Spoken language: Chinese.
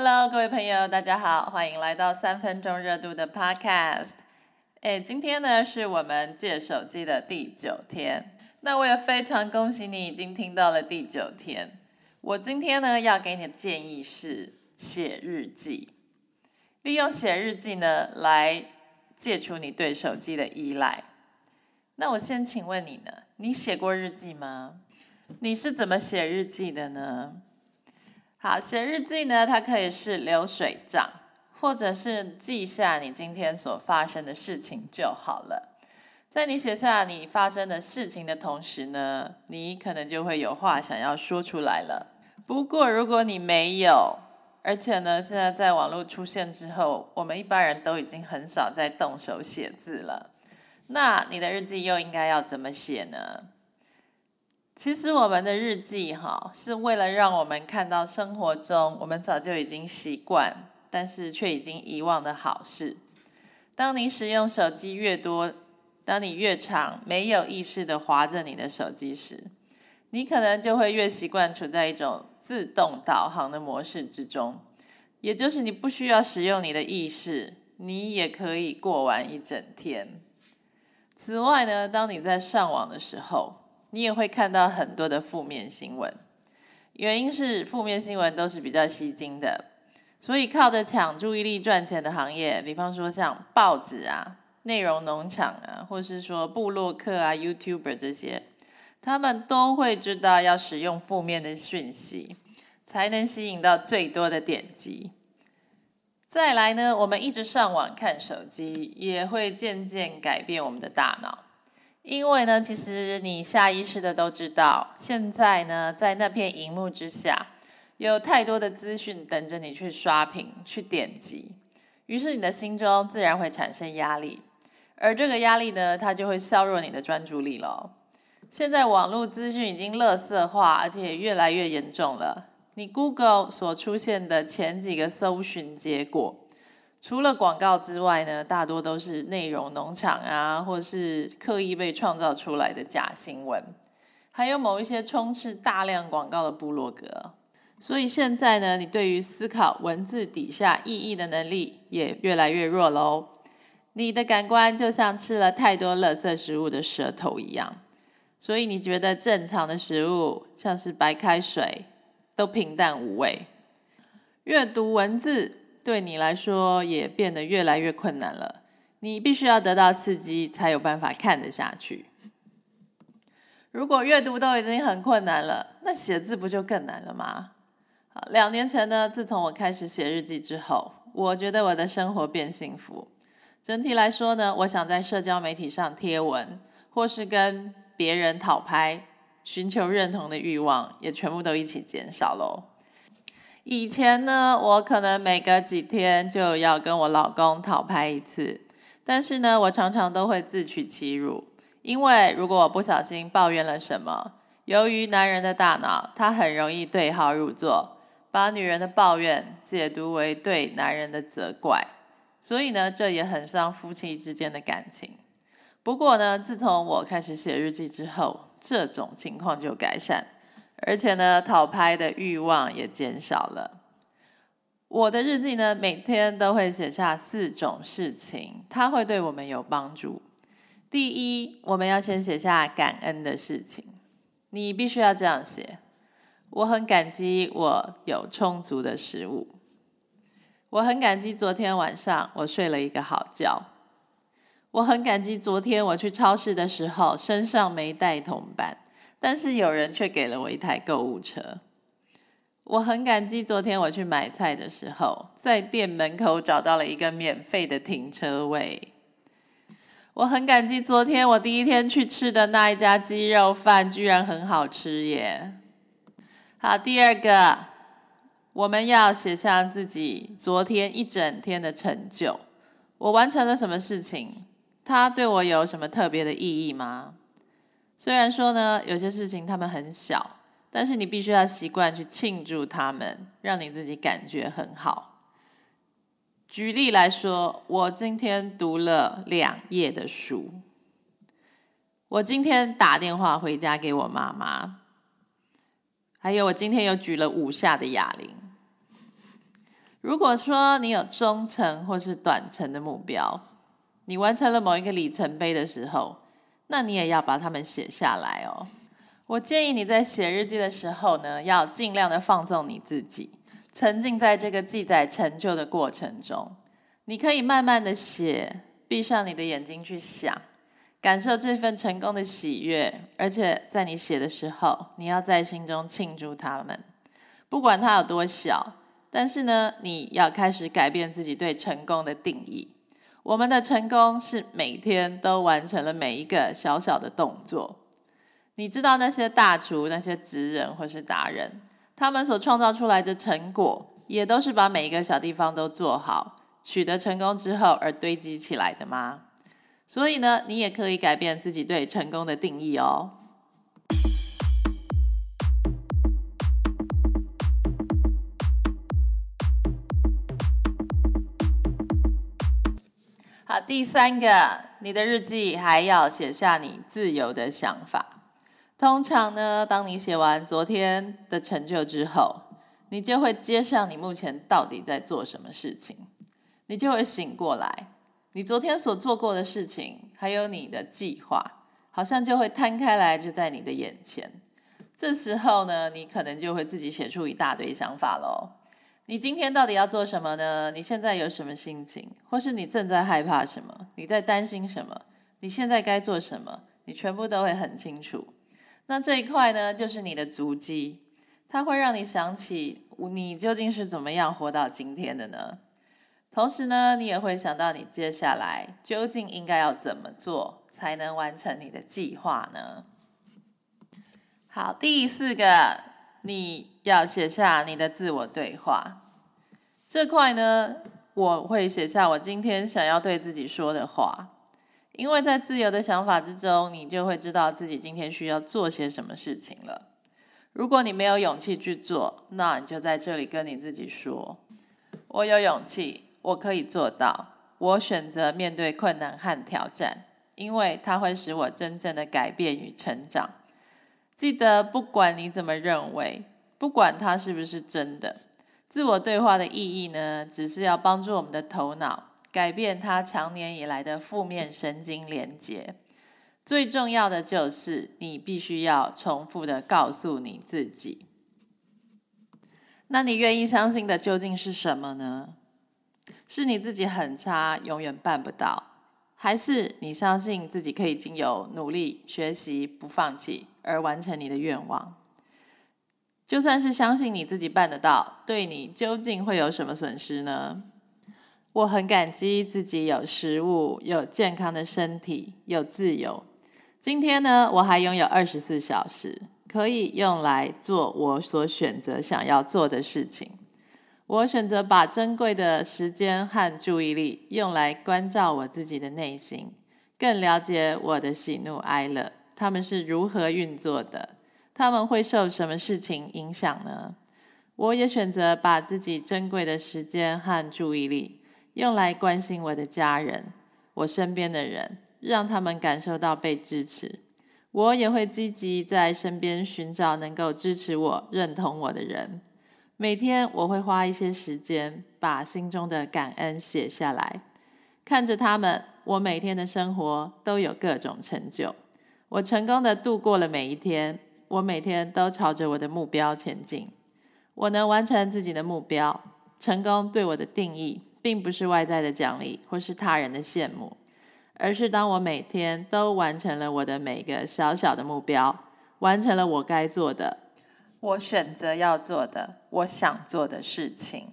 Hello，各位朋友，大家好，欢迎来到三分钟热度的 Podcast。哎，今天呢是我们借手机的第九天，那我也非常恭喜你已经听到了第九天。我今天呢要给你的建议是写日记，利用写日记呢来戒除你对手机的依赖。那我先请问你呢，你写过日记吗？你是怎么写日记的呢？好，写日记呢，它可以是流水账，或者是记下你今天所发生的事情就好了。在你写下你发生的事情的同时呢，你可能就会有话想要说出来了。不过如果你没有，而且呢，现在在网络出现之后，我们一般人都已经很少在动手写字了。那你的日记又应该要怎么写呢？其实我们的日记哈，是为了让我们看到生活中我们早就已经习惯，但是却已经遗忘的好事。当你使用手机越多，当你越长没有意识的划着你的手机时，你可能就会越习惯处在一种自动导航的模式之中，也就是你不需要使用你的意识，你也可以过完一整天。此外呢，当你在上网的时候，你也会看到很多的负面新闻，原因是负面新闻都是比较吸睛的，所以靠着抢注意力赚钱的行业，比方说像报纸啊、内容农场啊，或是说布洛克啊、YouTuber 这些，他们都会知道要使用负面的讯息，才能吸引到最多的点击。再来呢，我们一直上网看手机，也会渐渐改变我们的大脑。因为呢，其实你下意识的都知道，现在呢，在那片荧幕之下，有太多的资讯等着你去刷屏、去点击，于是你的心中自然会产生压力，而这个压力呢，它就会削弱你的专注力了。现在网络资讯已经垃圾化，而且越来越严重了。你 Google 所出现的前几个搜寻结果。除了广告之外呢，大多都是内容农场啊，或是刻意被创造出来的假新闻，还有某一些充斥大量广告的部落格。所以现在呢，你对于思考文字底下意义的能力也越来越弱喽。你的感官就像吃了太多垃圾食物的舌头一样，所以你觉得正常的食物，像是白开水，都平淡无味。阅读文字。对你来说也变得越来越困难了。你必须要得到刺激，才有办法看得下去。如果阅读都已经很困难了，那写字不就更难了吗？两年前呢，自从我开始写日记之后，我觉得我的生活变幸福。整体来说呢，我想在社交媒体上贴文，或是跟别人讨拍，寻求认同的欲望，也全部都一起减少喽。以前呢，我可能每隔几天就要跟我老公讨拍一次，但是呢，我常常都会自取其辱，因为如果我不小心抱怨了什么，由于男人的大脑，他很容易对号入座，把女人的抱怨解读为对男人的责怪，所以呢，这也很伤夫妻之间的感情。不过呢，自从我开始写日记之后，这种情况就改善。而且呢，讨拍的欲望也减少了。我的日记呢，每天都会写下四种事情，它会对我们有帮助。第一，我们要先写下感恩的事情，你必须要这样写：我很感激我有充足的食物，我很感激昨天晚上我睡了一个好觉，我很感激昨天我去超市的时候身上没带铜板。但是有人却给了我一台购物车，我很感激。昨天我去买菜的时候，在店门口找到了一个免费的停车位。我很感激昨天我第一天去吃的那一家鸡肉饭，居然很好吃耶。好，第二个，我们要写下自己昨天一整天的成就。我完成了什么事情？它对我有什么特别的意义吗？虽然说呢，有些事情他们很小，但是你必须要习惯去庆祝他们，让你自己感觉很好。举例来说，我今天读了两页的书，我今天打电话回家给我妈妈，还有我今天又举了五下的哑铃。如果说你有中程或是短程的目标，你完成了某一个里程碑的时候，那你也要把它们写下来哦。我建议你在写日记的时候呢，要尽量的放纵你自己，沉浸在这个记载成就的过程中。你可以慢慢的写，闭上你的眼睛去想，感受这份成功的喜悦。而且在你写的时候，你要在心中庆祝他们，不管它有多小。但是呢，你要开始改变自己对成功的定义。我们的成功是每天都完成了每一个小小的动作。你知道那些大厨、那些职人或是达人，他们所创造出来的成果，也都是把每一个小地方都做好，取得成功之后而堆积起来的吗？所以呢，你也可以改变自己对成功的定义哦。好，第三个，你的日记还要写下你自由的想法。通常呢，当你写完昨天的成就之后，你就会接上你目前到底在做什么事情，你就会醒过来，你昨天所做过的事情，还有你的计划，好像就会摊开来，就在你的眼前。这时候呢，你可能就会自己写出一大堆想法喽。你今天到底要做什么呢？你现在有什么心情，或是你正在害怕什么？你在担心什么？你现在该做什么？你全部都会很清楚。那这一块呢，就是你的足迹，它会让你想起你究竟是怎么样活到今天的呢？同时呢，你也会想到你接下来究竟应该要怎么做，才能完成你的计划呢？好，第四个。你要写下你的自我对话，这块呢，我会写下我今天想要对自己说的话，因为在自由的想法之中，你就会知道自己今天需要做些什么事情了。如果你没有勇气去做，那你就在这里跟你自己说：“我有勇气，我可以做到，我选择面对困难和挑战，因为它会使我真正的改变与成长。”记得，不管你怎么认为，不管它是不是真的，自我对话的意义呢，只是要帮助我们的头脑改变它长年以来的负面神经连接。最重要的就是，你必须要重复的告诉你自己。那你愿意相信的究竟是什么呢？是你自己很差，永远办不到，还是你相信自己可以经由努力学习，不放弃？而完成你的愿望，就算是相信你自己办得到，对你究竟会有什么损失呢？我很感激自己有食物、有健康的身体、有自由。今天呢，我还拥有二十四小时，可以用来做我所选择想要做的事情。我选择把珍贵的时间和注意力用来关照我自己的内心，更了解我的喜怒哀乐。他们是如何运作的？他们会受什么事情影响呢？我也选择把自己珍贵的时间和注意力用来关心我的家人、我身边的人，让他们感受到被支持。我也会积极在身边寻找能够支持我、认同我的人。每天我会花一些时间把心中的感恩写下来，看着他们，我每天的生活都有各种成就。我成功的度过了每一天，我每天都朝着我的目标前进。我能完成自己的目标，成功对我的定义，并不是外在的奖励或是他人的羡慕，而是当我每天都完成了我的每个小小的目标，完成了我该做的，我选择要做的，我想做的事情。